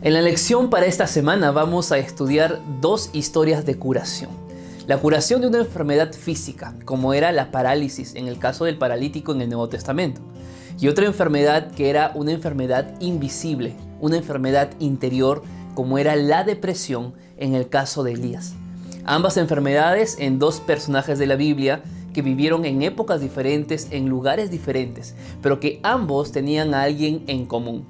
En la lección para esta semana vamos a estudiar dos historias de curación. La curación de una enfermedad física, como era la parálisis en el caso del paralítico en el Nuevo Testamento, y otra enfermedad que era una enfermedad invisible, una enfermedad interior, como era la depresión en el caso de Elías. Ambas enfermedades en dos personajes de la Biblia que vivieron en épocas diferentes, en lugares diferentes, pero que ambos tenían a alguien en común,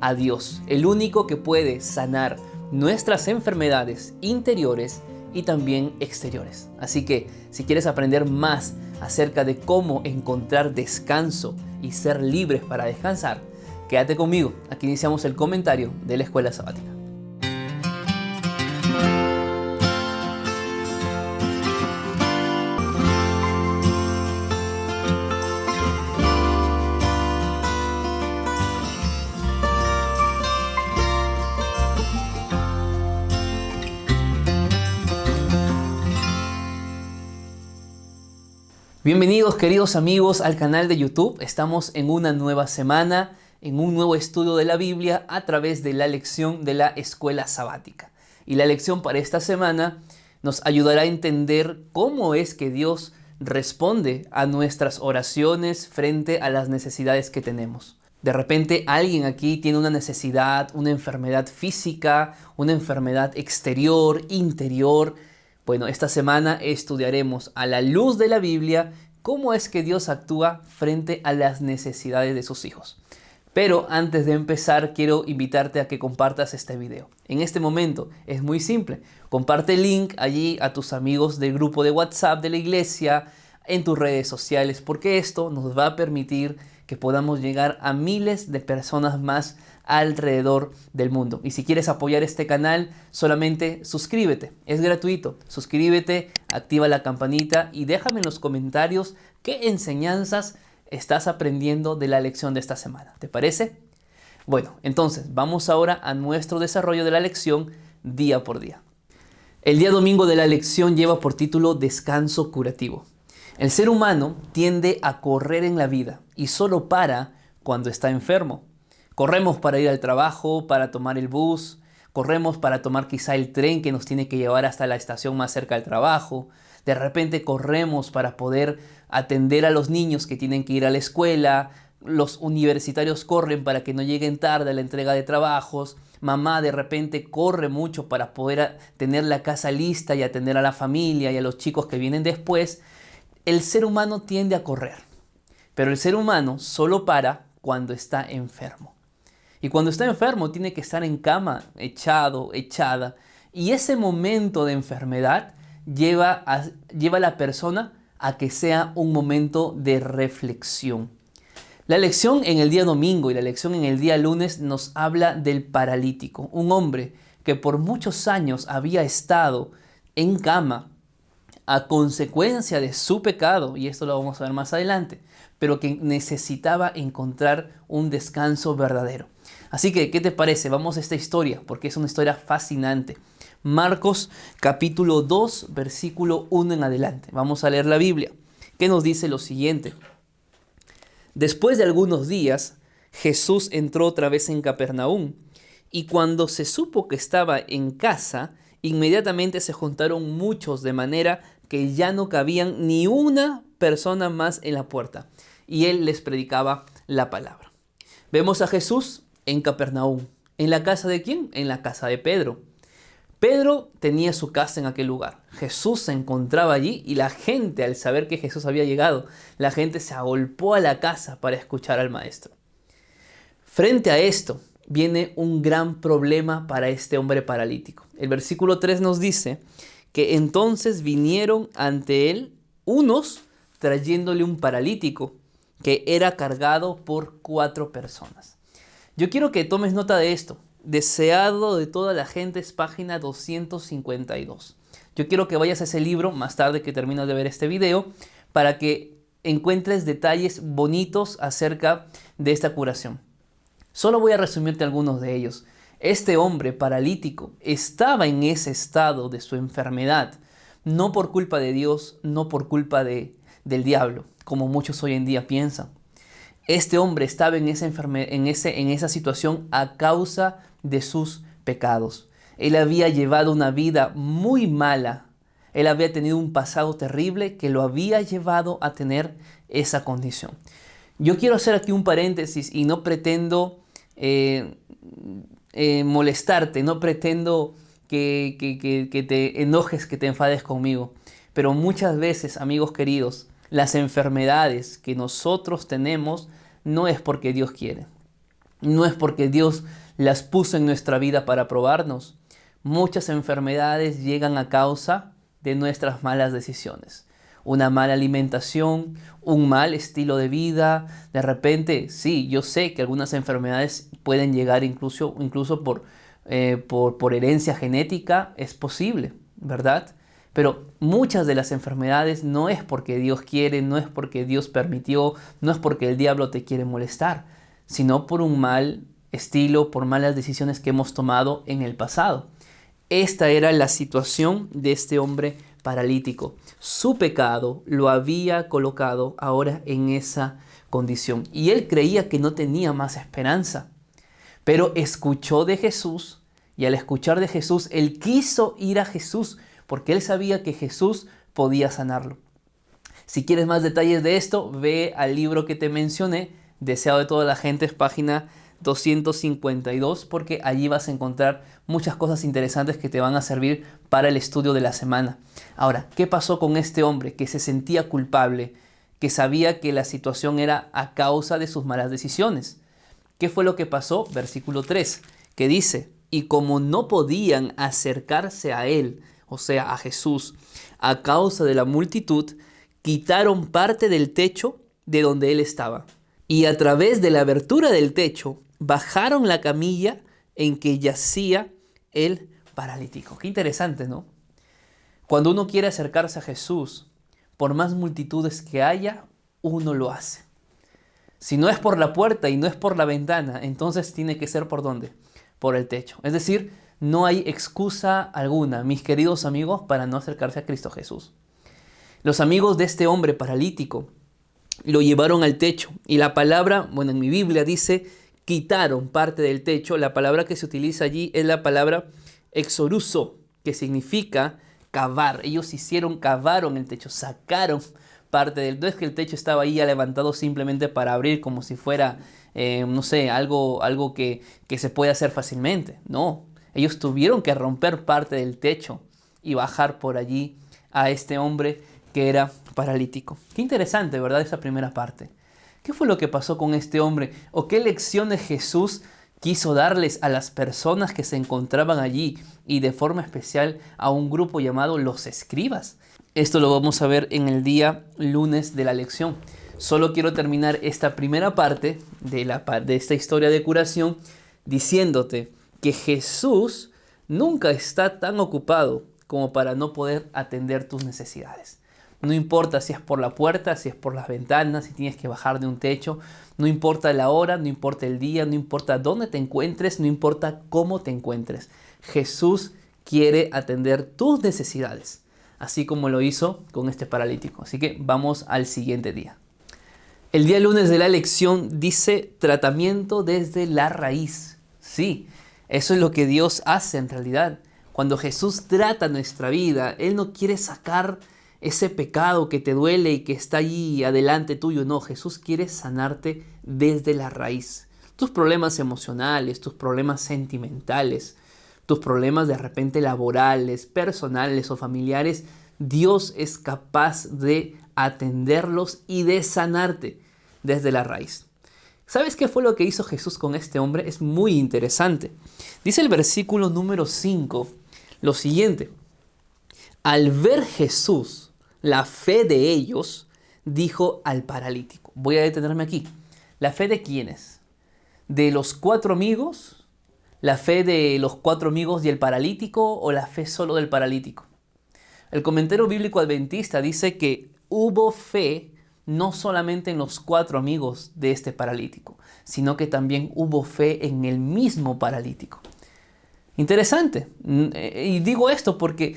a Dios, el único que puede sanar nuestras enfermedades interiores y también exteriores. Así que si quieres aprender más acerca de cómo encontrar descanso y ser libres para descansar, quédate conmigo. Aquí iniciamos el comentario de la escuela sabática. Bienvenidos queridos amigos al canal de YouTube. Estamos en una nueva semana, en un nuevo estudio de la Biblia a través de la lección de la escuela sabática. Y la lección para esta semana nos ayudará a entender cómo es que Dios responde a nuestras oraciones frente a las necesidades que tenemos. De repente alguien aquí tiene una necesidad, una enfermedad física, una enfermedad exterior, interior, bueno, esta semana estudiaremos a la luz de la Biblia cómo es que Dios actúa frente a las necesidades de sus hijos. Pero antes de empezar quiero invitarte a que compartas este video. En este momento es muy simple. Comparte el link allí a tus amigos del grupo de WhatsApp de la iglesia, en tus redes sociales, porque esto nos va a permitir que podamos llegar a miles de personas más alrededor del mundo. Y si quieres apoyar este canal, solamente suscríbete. Es gratuito. Suscríbete, activa la campanita y déjame en los comentarios qué enseñanzas estás aprendiendo de la lección de esta semana. ¿Te parece? Bueno, entonces vamos ahora a nuestro desarrollo de la lección día por día. El día domingo de la lección lleva por título Descanso curativo. El ser humano tiende a correr en la vida y solo para cuando está enfermo. Corremos para ir al trabajo, para tomar el bus, corremos para tomar quizá el tren que nos tiene que llevar hasta la estación más cerca del trabajo. De repente corremos para poder atender a los niños que tienen que ir a la escuela. Los universitarios corren para que no lleguen tarde a la entrega de trabajos. Mamá de repente corre mucho para poder tener la casa lista y atender a la familia y a los chicos que vienen después. El ser humano tiende a correr, pero el ser humano solo para cuando está enfermo. Y cuando está enfermo tiene que estar en cama, echado, echada. Y ese momento de enfermedad lleva a, lleva a la persona a que sea un momento de reflexión. La lección en el día domingo y la lección en el día lunes nos habla del paralítico, un hombre que por muchos años había estado en cama a consecuencia de su pecado, y esto lo vamos a ver más adelante, pero que necesitaba encontrar un descanso verdadero. Así que, ¿qué te parece? Vamos a esta historia, porque es una historia fascinante. Marcos capítulo 2, versículo 1 en adelante. Vamos a leer la Biblia, que nos dice lo siguiente. Después de algunos días, Jesús entró otra vez en Capernaum, y cuando se supo que estaba en casa, inmediatamente se juntaron muchos de manera que ya no cabían ni una persona más en la puerta, y él les predicaba la palabra. Vemos a Jesús en Capernaum. ¿En la casa de quién? En la casa de Pedro. Pedro tenía su casa en aquel lugar. Jesús se encontraba allí y la gente, al saber que Jesús había llegado, la gente se agolpó a la casa para escuchar al maestro. Frente a esto viene un gran problema para este hombre paralítico. El versículo 3 nos dice que entonces vinieron ante él unos trayéndole un paralítico que era cargado por cuatro personas. Yo quiero que tomes nota de esto. Deseado de toda la gente es página 252. Yo quiero que vayas a ese libro más tarde que termines de ver este video para que encuentres detalles bonitos acerca de esta curación. Solo voy a resumirte algunos de ellos. Este hombre paralítico estaba en ese estado de su enfermedad, no por culpa de Dios, no por culpa de, del diablo, como muchos hoy en día piensan. Este hombre estaba en esa, en, ese, en esa situación a causa de sus pecados. Él había llevado una vida muy mala. Él había tenido un pasado terrible que lo había llevado a tener esa condición. Yo quiero hacer aquí un paréntesis y no pretendo eh, eh, molestarte, no pretendo que, que te enojes, que te enfades conmigo. Pero muchas veces, amigos queridos, las enfermedades que nosotros tenemos no es porque Dios quiere. No es porque Dios las puso en nuestra vida para probarnos. Muchas enfermedades llegan a causa de nuestras malas decisiones. Una mala alimentación, un mal estilo de vida. De repente, sí, yo sé que algunas enfermedades pueden llegar incluso, incluso por, eh, por, por herencia genética. Es posible, ¿verdad? Pero muchas de las enfermedades no es porque Dios quiere, no es porque Dios permitió, no es porque el diablo te quiere molestar, sino por un mal estilo, por malas decisiones que hemos tomado en el pasado. Esta era la situación de este hombre paralítico. Su pecado lo había colocado ahora en esa condición. Y él creía que no tenía más esperanza. Pero escuchó de Jesús y al escuchar de Jesús, él quiso ir a Jesús porque él sabía que Jesús podía sanarlo. Si quieres más detalles de esto, ve al libro que te mencioné, Deseado de toda la gente, es página 252, porque allí vas a encontrar muchas cosas interesantes que te van a servir para el estudio de la semana. Ahora, ¿qué pasó con este hombre que se sentía culpable, que sabía que la situación era a causa de sus malas decisiones? ¿Qué fue lo que pasó? Versículo 3, que dice, y como no podían acercarse a él, o sea, a Jesús, a causa de la multitud, quitaron parte del techo de donde él estaba. Y a través de la abertura del techo, bajaron la camilla en que yacía el paralítico. Qué interesante, ¿no? Cuando uno quiere acercarse a Jesús, por más multitudes que haya, uno lo hace. Si no es por la puerta y no es por la ventana, entonces tiene que ser por dónde? Por el techo. Es decir, no hay excusa alguna, mis queridos amigos, para no acercarse a Cristo Jesús. Los amigos de este hombre paralítico lo llevaron al techo y la palabra, bueno, en mi Biblia dice, quitaron parte del techo. La palabra que se utiliza allí es la palabra exoruso, que significa cavar. Ellos hicieron, cavaron el techo, sacaron parte del... No es que el techo estaba ahí levantado simplemente para abrir como si fuera, eh, no sé, algo, algo que, que se puede hacer fácilmente. No, ellos tuvieron que romper parte del techo y bajar por allí a este hombre que era paralítico. Qué interesante, ¿verdad? Esa primera parte. ¿Qué fue lo que pasó con este hombre? ¿O qué lecciones Jesús quiso darles a las personas que se encontraban allí y de forma especial a un grupo llamado los escribas? Esto lo vamos a ver en el día lunes de la lección. Solo quiero terminar esta primera parte de, de esta historia de curación diciéndote que Jesús nunca está tan ocupado como para no poder atender tus necesidades. No importa si es por la puerta, si es por las ventanas, si tienes que bajar de un techo, no importa la hora, no importa el día, no importa dónde te encuentres, no importa cómo te encuentres. Jesús quiere atender tus necesidades, así como lo hizo con este paralítico. Así que vamos al siguiente día. El día lunes de la lección dice tratamiento desde la raíz. Sí, eso es lo que Dios hace en realidad. Cuando Jesús trata nuestra vida, Él no quiere sacar ese pecado que te duele y que está allí adelante tuyo. No, Jesús quiere sanarte desde la raíz. Tus problemas emocionales, tus problemas sentimentales, tus problemas de repente laborales, personales o familiares, Dios es capaz de atenderlos y de sanarte desde la raíz. ¿Sabes qué fue lo que hizo Jesús con este hombre? Es muy interesante. Dice el versículo número 5 lo siguiente. Al ver Jesús la fe de ellos, dijo al paralítico. Voy a detenerme aquí. ¿La fe de quiénes? ¿De los cuatro amigos? ¿La fe de los cuatro amigos y el paralítico o la fe solo del paralítico? El comentario bíblico adventista dice que hubo fe no solamente en los cuatro amigos de este paralítico, sino que también hubo fe en el mismo paralítico. Interesante. Mm, eh, y digo esto porque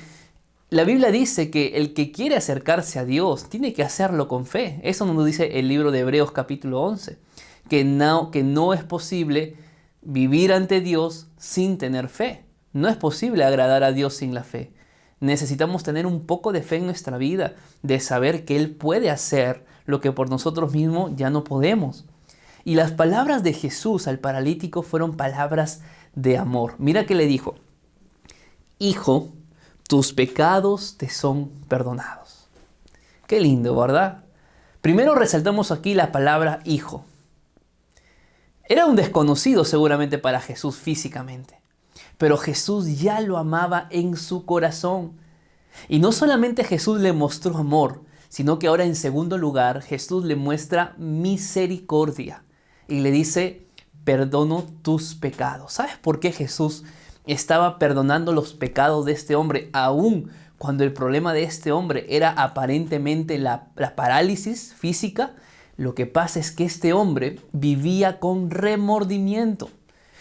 la Biblia dice que el que quiere acercarse a Dios tiene que hacerlo con fe. Eso nos dice el libro de Hebreos capítulo 11, que no, que no es posible vivir ante Dios sin tener fe. No es posible agradar a Dios sin la fe. Necesitamos tener un poco de fe en nuestra vida, de saber que Él puede hacer lo que por nosotros mismos ya no podemos. Y las palabras de Jesús al paralítico fueron palabras de amor. Mira que le dijo, Hijo, tus pecados te son perdonados. Qué lindo, ¿verdad? Primero resaltamos aquí la palabra hijo. Era un desconocido seguramente para Jesús físicamente, pero Jesús ya lo amaba en su corazón. Y no solamente Jesús le mostró amor, sino que ahora en segundo lugar Jesús le muestra misericordia y le dice, perdono tus pecados. ¿Sabes por qué Jesús estaba perdonando los pecados de este hombre aún cuando el problema de este hombre era aparentemente la, la parálisis física? Lo que pasa es que este hombre vivía con remordimiento.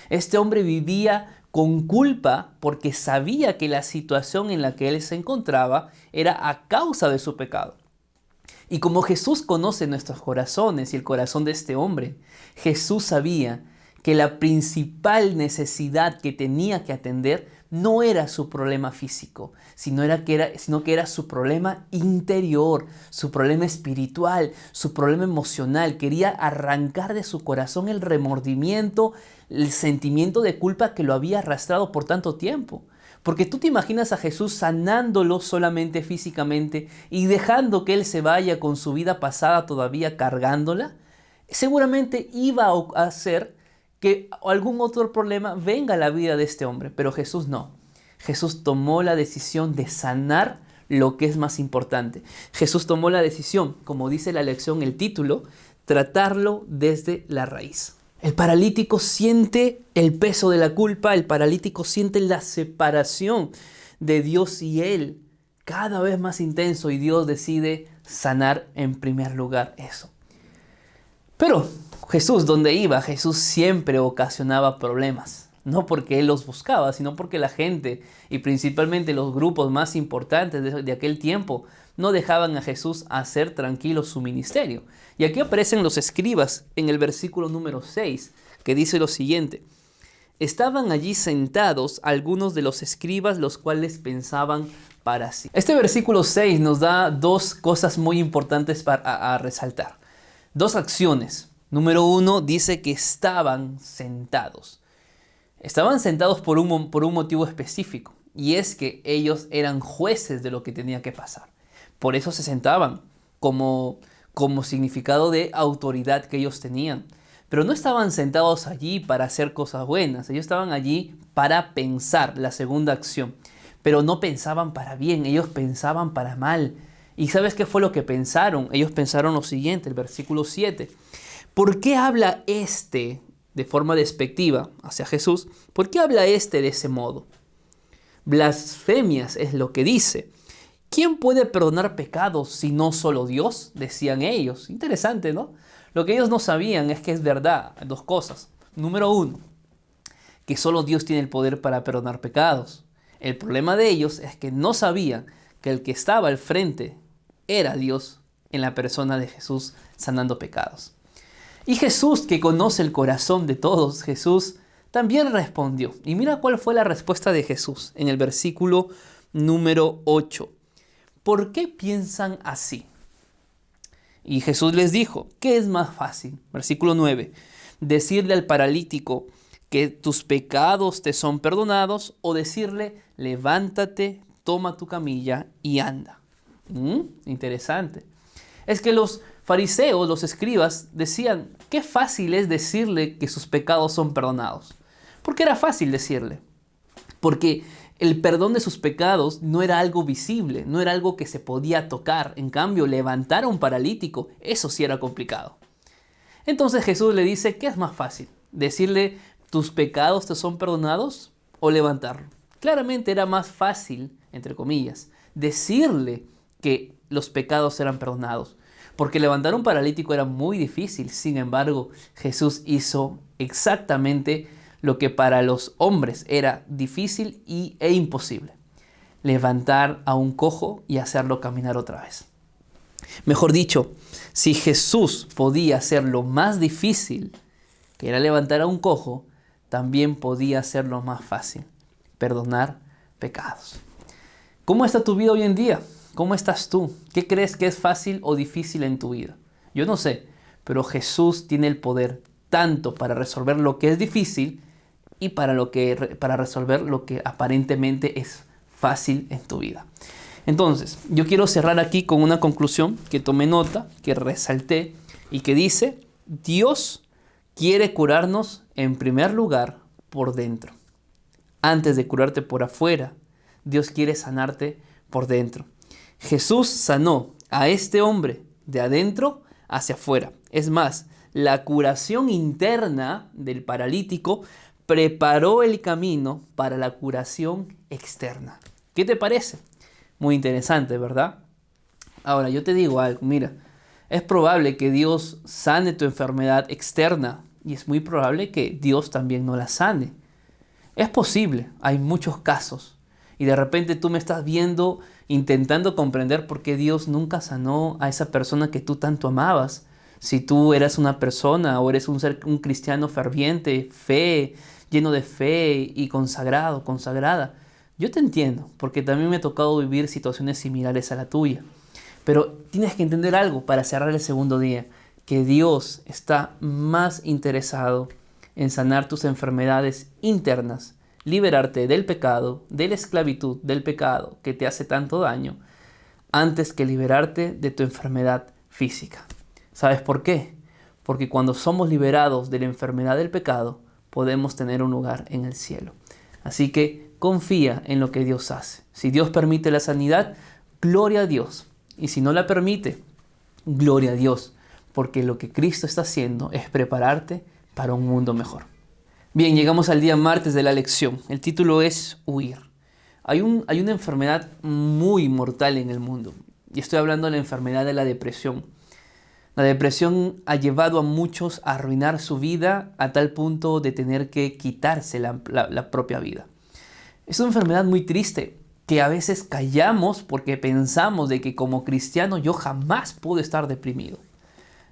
Este hombre vivía con culpa porque sabía que la situación en la que él se encontraba era a causa de su pecado. Y como Jesús conoce nuestros corazones y el corazón de este hombre, Jesús sabía que la principal necesidad que tenía que atender no era su problema físico, sino, que era, sino que era su problema interior, su problema espiritual, su problema emocional. Quería arrancar de su corazón el remordimiento, el sentimiento de culpa que lo había arrastrado por tanto tiempo. Porque tú te imaginas a Jesús sanándolo solamente físicamente y dejando que él se vaya con su vida pasada todavía cargándola. Seguramente iba a hacer que algún otro problema venga a la vida de este hombre, pero Jesús no. Jesús tomó la decisión de sanar lo que es más importante. Jesús tomó la decisión, como dice la lección, el título, tratarlo desde la raíz. El paralítico siente el peso de la culpa, el paralítico siente la separación de Dios y él cada vez más intenso y Dios decide sanar en primer lugar eso. Pero Jesús, donde iba, Jesús siempre ocasionaba problemas. No porque Él los buscaba, sino porque la gente y principalmente los grupos más importantes de, aquel tiempo no dejaban a Jesús hacer tranquilo su ministerio. Y aquí aparecen los escribas en el versículo número 6, que dice lo siguiente. Estaban allí sentados algunos de los escribas, los cuales pensaban para sí. Este versículo 6 nos da dos cosas muy importantes para resaltar. Dos acciones. Número uno dice que estaban sentados. Estaban sentados por un, por un motivo específico y es que ellos eran jueces de lo que tenía que pasar. Por eso se sentaban como, como significado de autoridad que ellos tenían. Pero no estaban sentados allí para hacer cosas buenas, ellos estaban allí para pensar, la segunda acción. Pero no pensaban para bien, ellos pensaban para mal. ¿Y sabes qué fue lo que pensaron? Ellos pensaron lo siguiente, el versículo 7. ¿Por qué habla este de forma despectiva hacia Jesús? ¿Por qué habla este de ese modo? Blasfemias es lo que dice. ¿Quién puede perdonar pecados si no solo Dios? Decían ellos. Interesante, ¿no? Lo que ellos no sabían es que es verdad. Dos cosas. Número uno, que solo Dios tiene el poder para perdonar pecados. El problema de ellos es que no sabían que el que estaba al frente era Dios en la persona de Jesús sanando pecados. Y Jesús, que conoce el corazón de todos, Jesús también respondió. Y mira cuál fue la respuesta de Jesús en el versículo número 8. ¿Por qué piensan así? Y Jesús les dijo, ¿qué es más fácil? Versículo 9. Decirle al paralítico que tus pecados te son perdonados o decirle, levántate, toma tu camilla y anda. ¿Mm? Interesante. Es que los fariseos, los escribas, decían, qué fácil es decirle que sus pecados son perdonados. Porque era fácil decirle. Porque el perdón de sus pecados no era algo visible, no era algo que se podía tocar. En cambio, levantar a un paralítico, eso sí era complicado. Entonces Jesús le dice, ¿qué es más fácil? ¿Decirle, tus pecados te son perdonados o levantarlo? Claramente era más fácil, entre comillas, decirle que los pecados eran perdonados. Porque levantar un paralítico era muy difícil. Sin embargo, Jesús hizo exactamente lo que para los hombres era difícil y, e imposible. Levantar a un cojo y hacerlo caminar otra vez. Mejor dicho, si Jesús podía hacer lo más difícil, que era levantar a un cojo, también podía hacerlo más fácil, perdonar pecados. ¿Cómo está tu vida hoy en día? ¿Cómo estás tú? ¿Qué crees que es fácil o difícil en tu vida? Yo no sé, pero Jesús tiene el poder tanto para resolver lo que es difícil y para, lo que, para resolver lo que aparentemente es fácil en tu vida. Entonces, yo quiero cerrar aquí con una conclusión que tomé nota, que resalté y que dice, Dios quiere curarnos en primer lugar por dentro. Antes de curarte por afuera, Dios quiere sanarte por dentro. Jesús sanó a este hombre de adentro hacia afuera. Es más, la curación interna del paralítico preparó el camino para la curación externa. ¿Qué te parece? Muy interesante, ¿verdad? Ahora, yo te digo algo, mira, es probable que Dios sane tu enfermedad externa y es muy probable que Dios también no la sane. Es posible, hay muchos casos. Y de repente tú me estás viendo intentando comprender por qué Dios nunca sanó a esa persona que tú tanto amabas. Si tú eras una persona o eres un, ser, un cristiano ferviente, fe, lleno de fe y consagrado, consagrada, yo te entiendo, porque también me ha tocado vivir situaciones similares a la tuya. Pero tienes que entender algo para cerrar el segundo día, que Dios está más interesado en sanar tus enfermedades internas, liberarte del pecado, de la esclavitud, del pecado que te hace tanto daño, antes que liberarte de tu enfermedad física. ¿Sabes por qué? Porque cuando somos liberados de la enfermedad del pecado, podemos tener un lugar en el cielo. Así que confía en lo que Dios hace. Si Dios permite la sanidad, gloria a Dios. Y si no la permite, gloria a Dios. Porque lo que Cristo está haciendo es prepararte para un mundo mejor. Bien, llegamos al día martes de la lección. El título es Huir. Hay, un, hay una enfermedad muy mortal en el mundo. Y estoy hablando de la enfermedad de la depresión. La depresión ha llevado a muchos a arruinar su vida a tal punto de tener que quitarse la, propia vida. Es una enfermedad muy triste que a veces callamos porque pensamos de que como cristiano yo jamás puedo estar deprimido.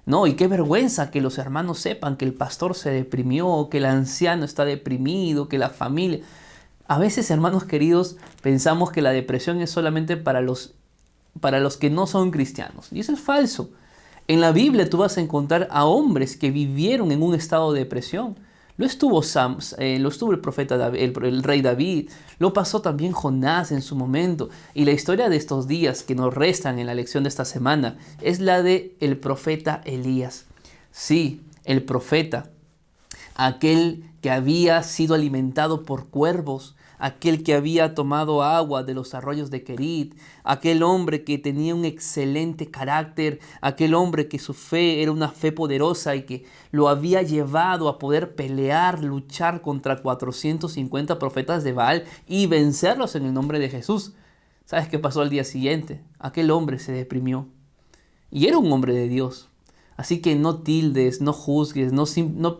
No, y qué vergüenza que los hermanos sepan que el pastor se deprimió, que el anciano está deprimido, que la familia... A veces, hermanos queridos, pensamos que la depresión es solamente para los, para los que no son cristianos. Y eso es falso. En la Biblia tú vas a encontrar a hombres que vivieron en un estado de depresión. Lo estuvo, Sam, eh, lo estuvo el profeta David, el, rey David, lo pasó también Jonás en su momento. Y la historia de estos días que nos restan en la lección de esta semana es la de el profeta Elías. Sí, el profeta, aquel que había sido alimentado por cuervos, aquel que había tomado agua de los arroyos de Kerit, aquel hombre que tenía un excelente carácter, aquel hombre que su fe era una fe poderosa y que lo había llevado a poder pelear, luchar contra 450 profetas de Baal y vencerlos en el nombre de Jesús. ¿Sabes qué pasó al día siguiente? Aquel hombre se deprimió. Y era un hombre de Dios. Así que no tildes, no juzgues, no, no,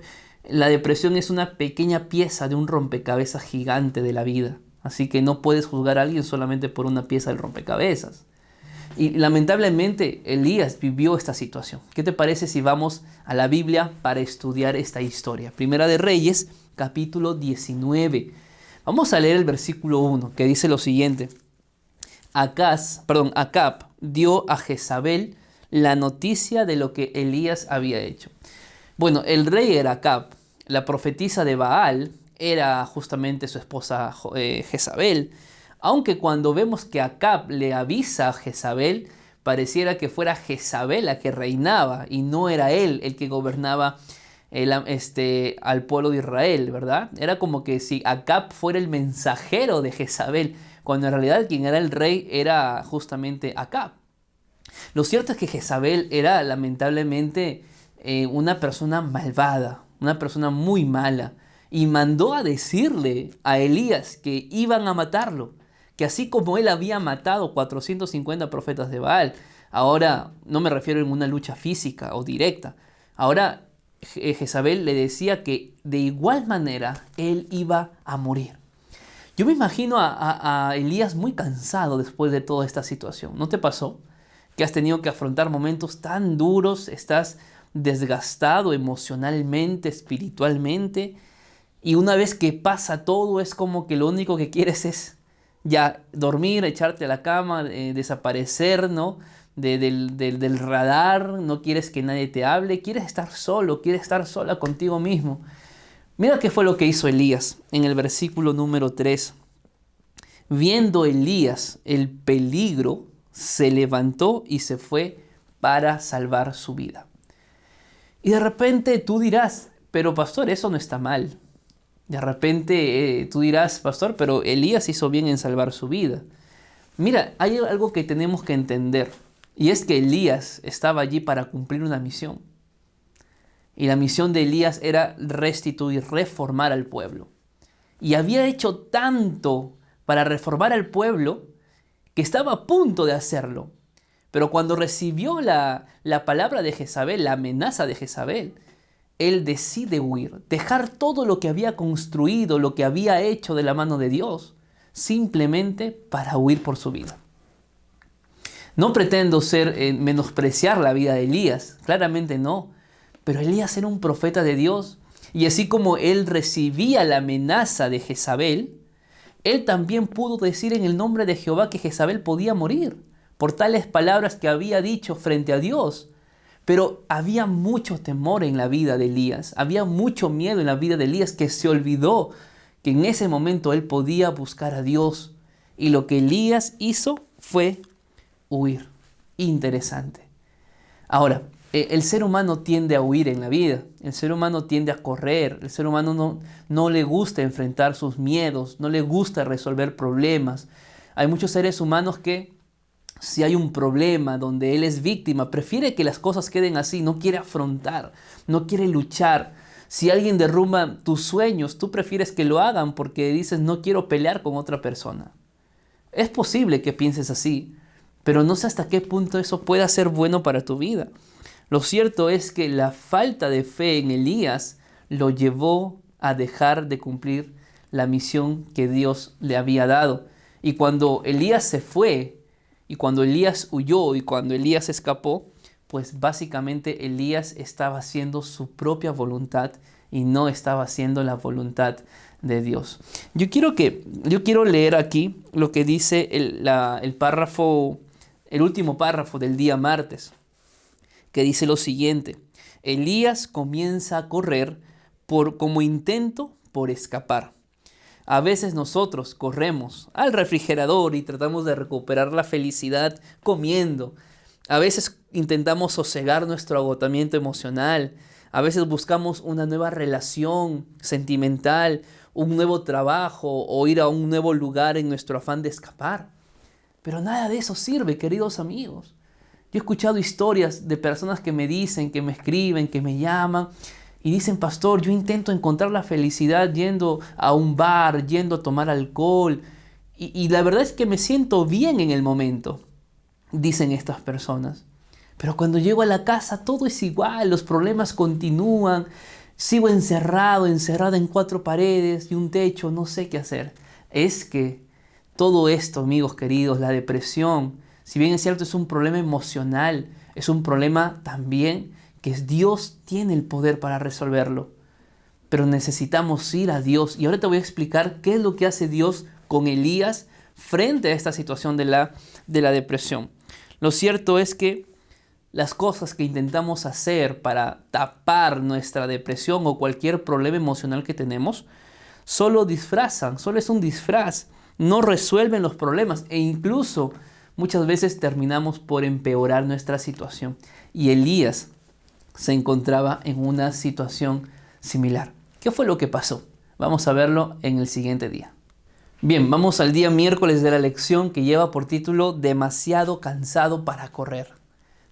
la depresión es una pequeña pieza de un rompecabezas gigante de la vida. Así que no puedes juzgar a alguien solamente por una pieza del rompecabezas. Y lamentablemente Elías vivió esta situación. ¿Qué te parece si vamos a la Biblia para estudiar esta historia? Primera de Reyes, capítulo 19. Vamos a leer el versículo 1, que dice lo siguiente. Acaz, perdón, Acab dio a Jezabel la noticia de lo que Elías había hecho. Bueno, el rey era Acab, la profetisa de Baal era justamente su esposa eh, Jezabel, aunque cuando vemos que Acab le avisa a Jezabel, pareciera que fuera Jezabel la que reinaba y no era él el que gobernaba este, al pueblo de Israel, ¿verdad? Era como que si Acab fuera el mensajero de Jezabel, cuando en realidad quien era el rey era justamente Acab. Lo cierto es que Jezabel era lamentablemente eh, una persona malvada, una persona muy mala, y mandó a decirle a Elías que iban a matarlo, que así como él había matado 450 profetas de Baal, ahora no me refiero en una lucha física o directa, ahora eh, Jezabel le decía que de igual manera él iba a morir. Yo me imagino a, a, Elías muy cansado después de toda esta situación. ¿No te pasó? Que has tenido que afrontar momentos tan duros, estás desgastado emocionalmente, espiritualmente, Y una vez que pasa todo, es como que lo único que quieres es ya dormir, echarte a la cama, eh, desaparecer, ¿no? del, del radar, no quieres que nadie te hable, quieres estar solo, quieres estar sola contigo mismo. Mira qué fue lo que hizo Elías en el versículo número 3. Viendo Elías el peligro, se levantó y se fue para salvar su vida. Y de repente tú dirás, pero pastor, eso no está mal. De repente eh, tú dirás, pastor, pero Elías hizo bien en salvar su vida. Mira, hay algo que tenemos que entender, y es que Elías estaba allí para cumplir una misión. Y la misión de Elías era restituir, reformar al pueblo. Y había hecho tanto para reformar al pueblo que estaba a punto de hacerlo. Pero cuando recibió la, la palabra de Jezabel, la amenaza de Jezabel, él decide huir, dejar todo lo que había construido, lo que había hecho de la mano de Dios, simplemente para huir por su vida. No pretendo ser eh, menospreciar la vida de Elías, claramente no, pero Elías era un profeta de Dios y así como él recibía la amenaza de Jezabel, él también pudo decir en el nombre de Jehová que Jezabel podía morir por tales palabras que había dicho frente a Dios. Pero había mucho temor en la vida de Elías, había mucho miedo en la vida de Elías que se olvidó que en ese momento él podía buscar a Dios. Y lo que Elías hizo fue huir. Interesante. Ahora, e, el ser humano tiende a huir en la vida, el ser humano tiende a correr, el ser humano no, no le gusta enfrentar sus miedos, no le gusta resolver problemas. Hay muchos seres humanos que si hay un problema donde él es víctima, prefiere que las cosas queden así, no quiere afrontar, no quiere luchar. Si alguien derrumba tus sueños, tú prefieres que lo hagan porque dices no quiero pelear con otra persona. Es posible que pienses así, pero no sé hasta qué punto eso pueda ser bueno para tu vida. Lo cierto es que la falta de fe en Elías lo llevó a dejar de cumplir la misión que Dios le había dado. Y cuando Elías se fue, y cuando Elías huyó, y cuando Elías escapó, pues básicamente Elías estaba haciendo su propia voluntad y no estaba haciendo la voluntad de Dios. Yo quiero que yo quiero leer aquí lo que dice el, el párrafo el último párrafo del día martes, que dice lo siguiente. Elías comienza a correr por, como intento por escapar. A veces nosotros corremos al refrigerador y tratamos de recuperar la felicidad comiendo. A veces intentamos sosegar nuestro agotamiento emocional. A veces buscamos una nueva relación sentimental, un nuevo trabajo o ir a un nuevo lugar en nuestro afán de escapar. Pero nada de eso sirve, queridos amigos. Yo he escuchado historias de personas que me dicen, que me escriben, que me llaman y dicen, pastor, yo intento encontrar la felicidad yendo a un bar, yendo a tomar alcohol. Y, la verdad es que me siento bien en el momento, dicen estas personas. Pero cuando llego a la casa todo es igual, los problemas continúan, sigo encerrado, encerrado en cuatro paredes y un techo, no sé qué hacer. Es que todo esto, amigos queridos, la depresión, si bien es cierto es un problema emocional, es un problema también que Dios tiene el poder para resolverlo. Pero necesitamos ir a Dios. Y ahora te voy a explicar qué es lo que hace Dios con Elías frente a esta situación de la, de la depresión. Lo cierto es que las cosas que intentamos hacer para tapar nuestra depresión o cualquier problema emocional que tenemos, solo disfrazan, solo es un disfraz no resuelven los problemas e incluso muchas veces terminamos por empeorar nuestra situación. Y Elías se encontraba en una situación similar. ¿Qué fue lo que pasó? Vamos a verlo en el siguiente día. Bien, vamos al día miércoles de la lección que lleva por título Demasiado cansado para correr.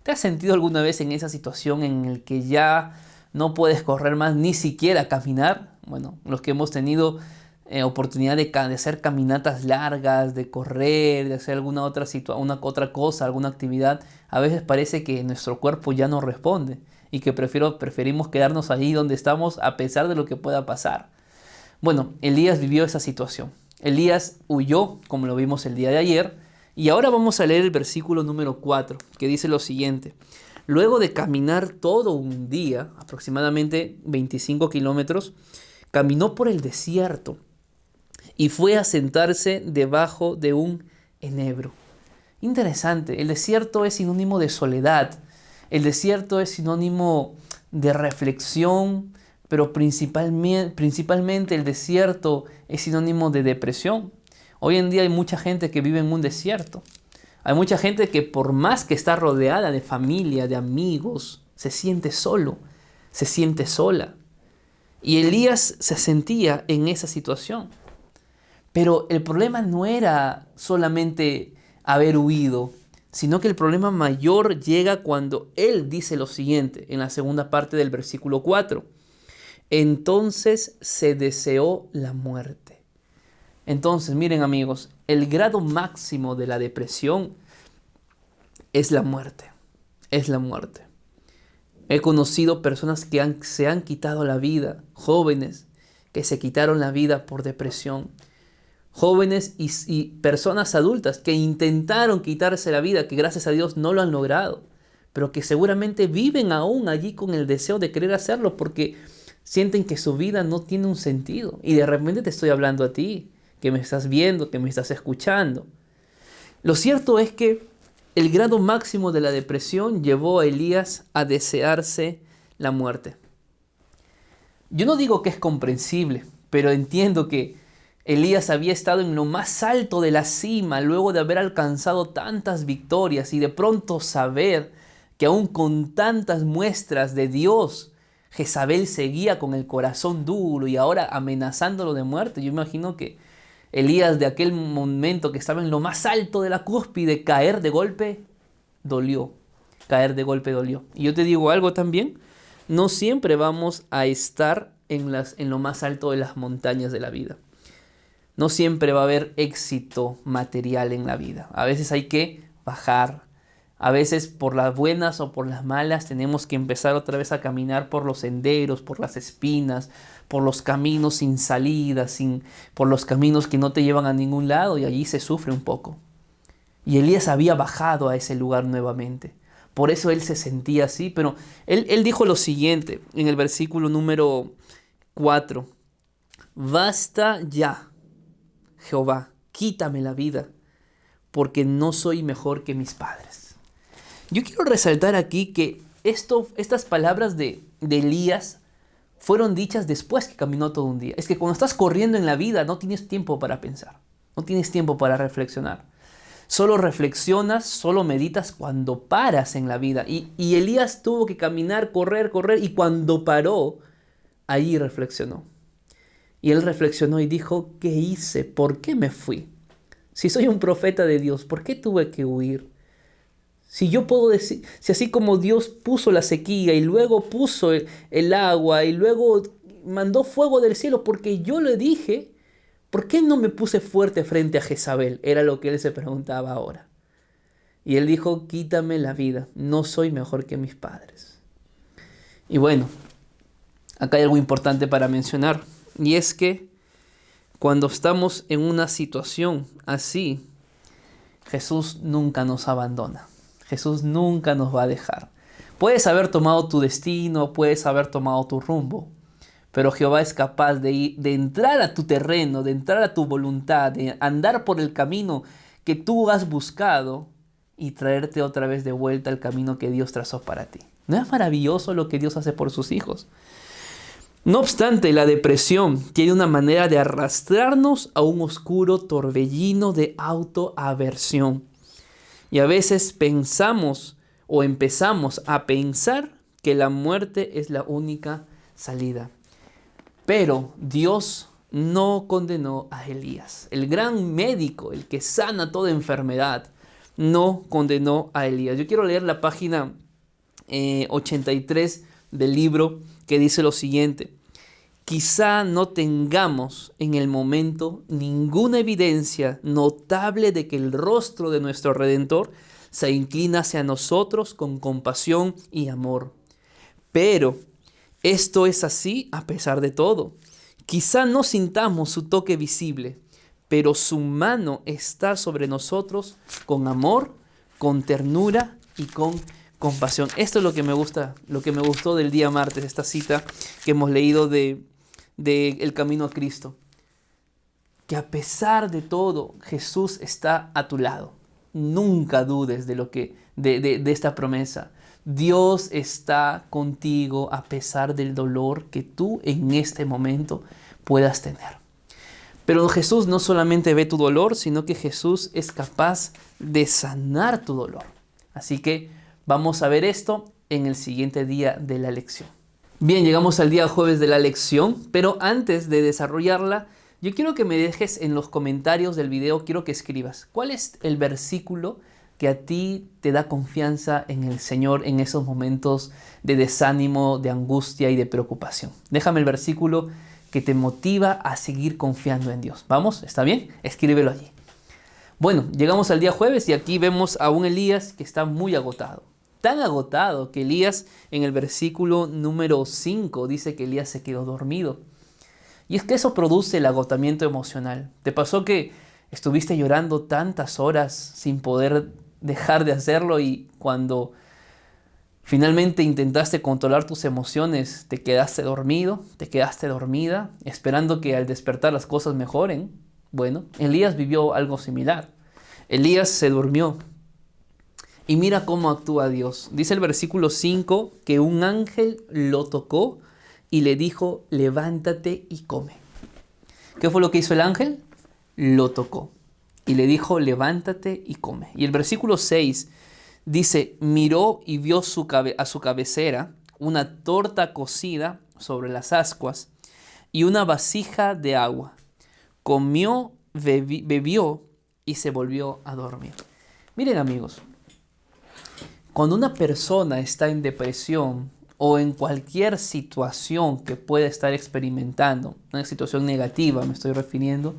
¿Te has sentido alguna vez en esa situación en la que ya no puedes correr más, ni siquiera caminar? Bueno, los que hemos tenido eh, oportunidad de, hacer caminatas largas, de correr, de hacer alguna otra, una, otra cosa, alguna actividad, a veces parece que nuestro cuerpo ya no responde y que prefiero, preferimos quedarnos ahí donde estamos a pesar de lo que pueda pasar. Bueno, Elías vivió esa situación. Elías huyó, como lo vimos el día de ayer, y ahora vamos a leer el versículo número 4, que dice lo siguiente. Luego de caminar todo un día, aproximadamente 25 kilómetros, caminó por el desierto y fue a sentarse debajo de un enebro. Interesante, el desierto es sinónimo de soledad, el desierto es sinónimo de reflexión, pero principalmente, el desierto es sinónimo de depresión. Hoy en día hay mucha gente que vive en un desierto. Hay mucha gente que por más que está rodeada de familia, de amigos, se siente solo, se siente sola. Y Elías se sentía en esa situación. Pero el problema no era solamente haber huido, sino que el problema mayor llega cuando él dice lo siguiente en la segunda parte del versículo 4. Entonces se deseó la muerte. Entonces, miren amigos, el grado máximo de la depresión es la muerte. Es la muerte. He conocido personas que se han quitado la vida, jóvenes que se quitaron la vida por depresión, jóvenes y, y, personas adultas que intentaron quitarse la vida, que gracias a Dios no lo han logrado, pero que seguramente viven aún allí con el deseo de querer hacerlo porque sienten que su vida no tiene un sentido. Y de repente te estoy hablando a ti, que me estás viendo, que me estás escuchando. Lo cierto es que el grado máximo de la depresión llevó a Elías a desearse la muerte. Yo no digo que es comprensible, pero entiendo que Elías había estado en lo más alto de la cima luego de haber alcanzado tantas victorias y de pronto saber que aún con tantas muestras de Dios, Jezabel seguía con el corazón duro y ahora amenazándolo de muerte. Yo imagino que Elías de aquel momento que estaba en lo más alto de la cúspide, caer de golpe, dolió. Caer de golpe dolió. Y yo te digo algo también, no siempre vamos a estar en, en lo más alto de las montañas de la vida. No siempre va a haber éxito material en la vida. A veces hay que bajar. A veces por las buenas o por las malas tenemos que empezar otra vez a caminar por los senderos, por las espinas, por los caminos sin salida, sin, por los caminos que no te llevan a ningún lado y allí se sufre un poco. Y Elías había bajado a ese lugar nuevamente. Por eso él se sentía así, pero él, él dijo lo siguiente en el versículo número 4. Basta ya, Jehová, quítame la vida, porque no soy mejor que mis padres. Yo quiero resaltar aquí que esto, estas palabras de, Elías fueron dichas después que caminó todo un día. Es que cuando estás corriendo en la vida no tienes tiempo para pensar, no tienes tiempo para reflexionar. Solo reflexionas, solo meditas cuando paras en la vida. Y, y Elías tuvo que caminar, correr, correr, y cuando paró, ahí reflexionó. Y él reflexionó y dijo, ¿qué hice? ¿Por qué me fui? Si soy un profeta de Dios, ¿por qué tuve que huir? Si yo puedo decir, si así como Dios puso la sequía y luego puso el, agua y luego mandó fuego del cielo porque yo le dije, ¿por qué no me puse fuerte frente a Jezabel? Era lo que él se preguntaba ahora. Y él dijo, quítame la vida, no soy mejor que mis padres. Y bueno, acá hay algo importante para mencionar, y es que cuando estamos en una situación así, Jesús nunca nos abandona. Jesús nunca nos va a dejar. Puedes haber tomado tu destino, puedes haber tomado tu rumbo, pero Jehová es capaz de, de entrar a tu terreno, de entrar a tu voluntad, de andar por el camino que tú has buscado y traerte otra vez de vuelta al camino que Dios trazó para ti. ¿No es maravilloso lo que Dios hace por sus hijos? No obstante, la depresión tiene una manera de arrastrarnos a un oscuro torbellino de autoaversión. Y a veces pensamos o empezamos a pensar que la muerte es la única salida. Pero Dios no condenó a Elías. El gran médico, el que sana toda enfermedad, no condenó a Elías. Yo quiero leer la página 83 eh, del libro que dice lo siguiente. Quizá no tengamos en el momento ninguna evidencia notable de que el rostro de nuestro Redentor se inclina hacia nosotros con compasión y amor. Pero esto es así a pesar de todo. Quizá no sintamos su toque visible, pero su mano está sobre nosotros con amor, con ternura y con compasión. Esto es lo que me gusta, lo que me gustó del día martes, esta cita que hemos leído de del camino a Cristo. Que a pesar de todo, Jesús está a tu lado. Nunca dudes de lo que de, de esta promesa. Dios está contigo a pesar del dolor que tú en este momento puedas tener. Pero Jesús no solamente ve tu dolor, sino que Jesús es capaz de sanar tu dolor. Así que vamos a ver esto en el siguiente día de la lección. Bien, llegamos al día jueves de la lección, pero antes de desarrollarla, yo quiero que me dejes en los comentarios del video, quiero que escribas, ¿cuál es el versículo que a ti te da confianza en el Señor en esos momentos de desánimo, de angustia y de preocupación? Déjame el versículo que te motiva a seguir confiando en Dios. ¿Vamos? ¿Está bien? Escríbelo allí. Bueno, llegamos al día jueves y aquí vemos a un Elías que está muy agotado. Tan agotado que Elías en el versículo número 5 dice que Elías se quedó dormido. Y es que eso produce el agotamiento emocional. ¿Te pasó que estuviste llorando tantas horas sin poder dejar de hacerlo y cuando finalmente intentaste controlar tus emociones, te quedaste dormido, te quedaste dormida, esperando que al despertar las cosas mejoren? Bueno, Elías vivió algo similar. Elías se durmió. Y mira cómo actúa Dios. Dice el versículo 5 que un ángel lo tocó y le dijo, levántate y come. ¿Qué fue lo que hizo el ángel? Lo tocó y le dijo, levántate y come. Y el versículo 6 dice, miró y vio a su cabecera una torta cocida sobre las ascuas y una vasija de agua comió, bebió y se volvió a dormir. Miren amigos, cuando una persona está en depresión o en cualquier situación que pueda estar experimentando, una situación negativa me estoy refiriendo,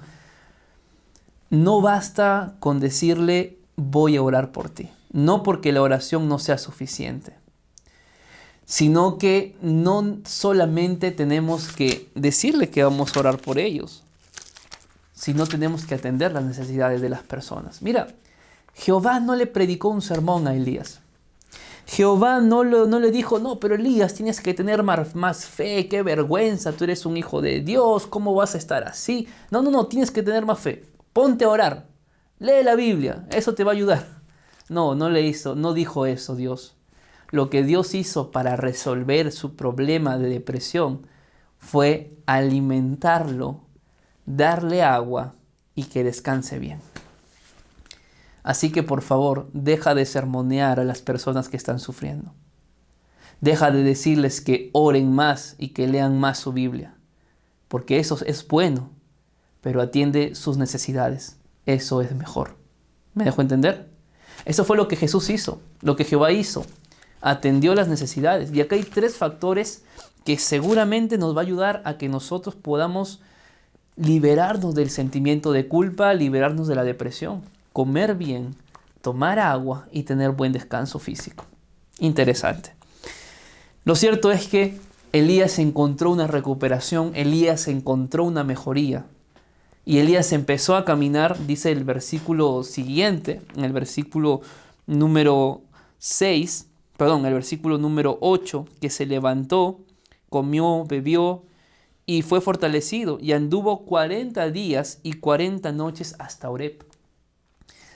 no basta con decirle voy a orar por ti. No porque la oración no sea suficiente, sino que no solamente tenemos que decirle que vamos a orar por ellos, si no tenemos que atender las necesidades de las personas. Mira, Jehová no le predicó un sermón a Elías. Jehová no, le dijo, no, pero Elías tienes que tener más, más fe, qué vergüenza, tú eres un hijo de Dios, ¿cómo vas a estar así? No, no, no, tienes que tener más fe. Ponte a orar, lee la Biblia, eso te va a ayudar. No, no le hizo, no dijo eso Dios. Lo que Dios hizo para resolver su problema de depresión fue alimentarlo darle agua y que descanse bien. Así que por favor, deja de sermonear a las personas que están sufriendo. Deja de decirles que oren más y que lean más su Biblia, porque eso es bueno, pero atiende sus necesidades. Eso es mejor. ¿Me dejo entender? Eso fue lo que Jesús hizo, lo que Jehová hizo. Atendió las necesidades. Y acá hay tres factores que seguramente nos va a ayudar a que nosotros podamos liberarnos del sentimiento de culpa, liberarnos de la depresión, comer bien, tomar agua y tener buen descanso físico. Interesante. Lo cierto es que Elías encontró una recuperación, Elías encontró una mejoría. Y Elías empezó a caminar, dice el versículo siguiente, en el versículo número 6, perdón, el versículo número 8, que se levantó, comió, bebió, y fue fortalecido y anduvo 40 días y 40 noches hasta Oreb.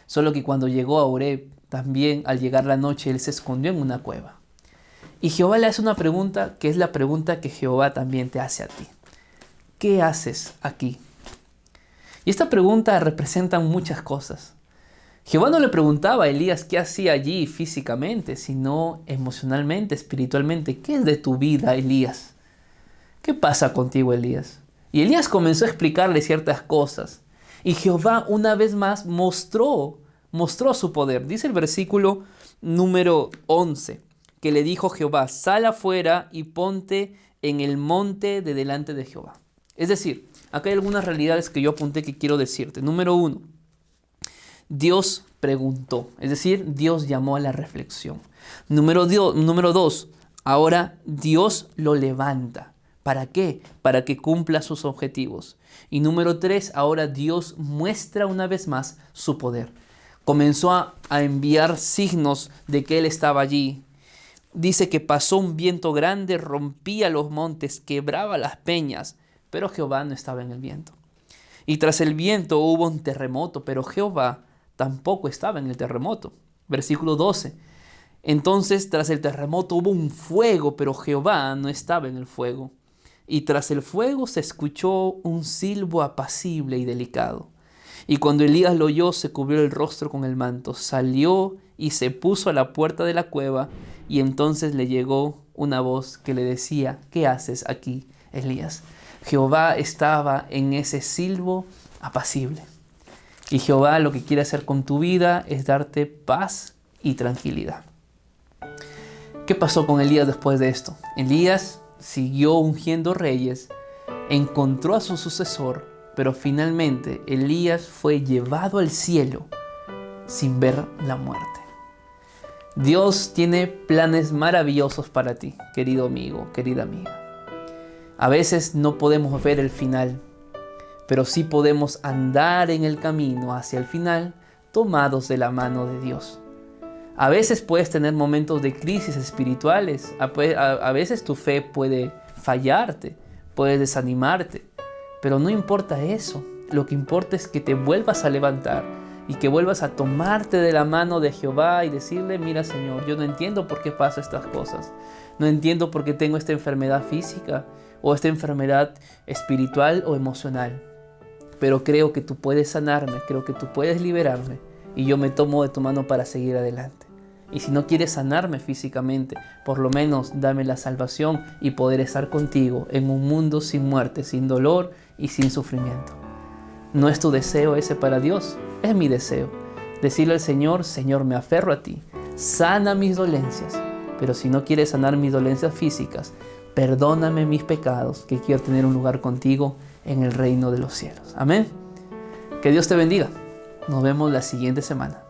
Solo que cuando llegó a Oreb, también al llegar la noche, él se escondió en una cueva. Y Jehová le hace una pregunta que es la pregunta que Jehová también te hace a ti. ¿Qué haces aquí? Y esta pregunta representa muchas cosas. Jehová no le preguntaba a Elías qué hacía allí físicamente, sino emocionalmente, espiritualmente. ¿Qué es de tu vida, Elías? ¿qué pasa contigo, Elías? Y Elías comenzó a explicarle ciertas cosas. Y Jehová una vez más mostró, mostró su poder. Dice el versículo número 11, que le dijo Jehová, sal afuera y ponte en el monte de delante de Jehová. Es decir, acá hay algunas realidades que yo apunté que quiero decirte. Número uno, Dios preguntó, es decir, Dios llamó a la reflexión. Número, número dos, ahora Dios lo levanta. ¿Para qué? Para que cumpla sus objetivos. Y número tres, ahora Dios muestra una vez más su poder. Comenzó a, enviar signos de que Él estaba allí. Dice que pasó un viento grande, rompía los montes, quebraba las peñas, pero Jehová no estaba en el viento. Y tras el viento hubo un terremoto, pero Jehová tampoco estaba en el terremoto. Versículo 12. Entonces tras el terremoto hubo un fuego, pero Jehová no estaba en el fuego. Y tras el fuego se escuchó un silbo apacible y delicado. Y cuando Elías lo oyó, se cubrió el rostro con el manto, salió y se puso a la puerta de la cueva, y entonces le llegó una voz que le decía, ¿qué haces aquí, Elías? Jehová estaba en ese silbo apacible. Y Jehová lo que quiere hacer con tu vida es darte paz y tranquilidad. ¿Qué pasó con Elías después de esto? Elías siguió ungiendo reyes, encontró a su sucesor, pero finalmente Elías fue llevado al cielo sin ver la muerte. Dios tiene planes maravillosos para ti, querido amigo, querida amiga. A veces no podemos ver el final, pero sí podemos andar en el camino hacia el final tomados de la mano de Dios. A veces puedes tener momentos de crisis espirituales, a, veces tu fe puede fallarte, puedes desanimarte, pero no importa eso, lo que importa es que te vuelvas a levantar y que vuelvas a tomarte de la mano de Jehová y decirle, mira Señor, yo no entiendo por qué pasan estas cosas, no entiendo por qué tengo esta enfermedad física o esta enfermedad espiritual o emocional, pero creo que tú puedes sanarme, creo que tú puedes liberarme y yo me tomo de tu mano para seguir adelante. Y si no quieres sanarme físicamente, por lo menos dame la salvación y poder estar contigo en un mundo sin muerte, sin dolor y sin sufrimiento. ¿No es tu deseo ese para Dios? Es mi deseo. Decirle al Señor, Señor, me aferro a ti, sana mis dolencias, pero si no quieres sanar mis dolencias físicas, perdóname mis pecados, que quiero tener un lugar contigo en el reino de los cielos. Amén. Que Dios te bendiga. Nos vemos la siguiente semana.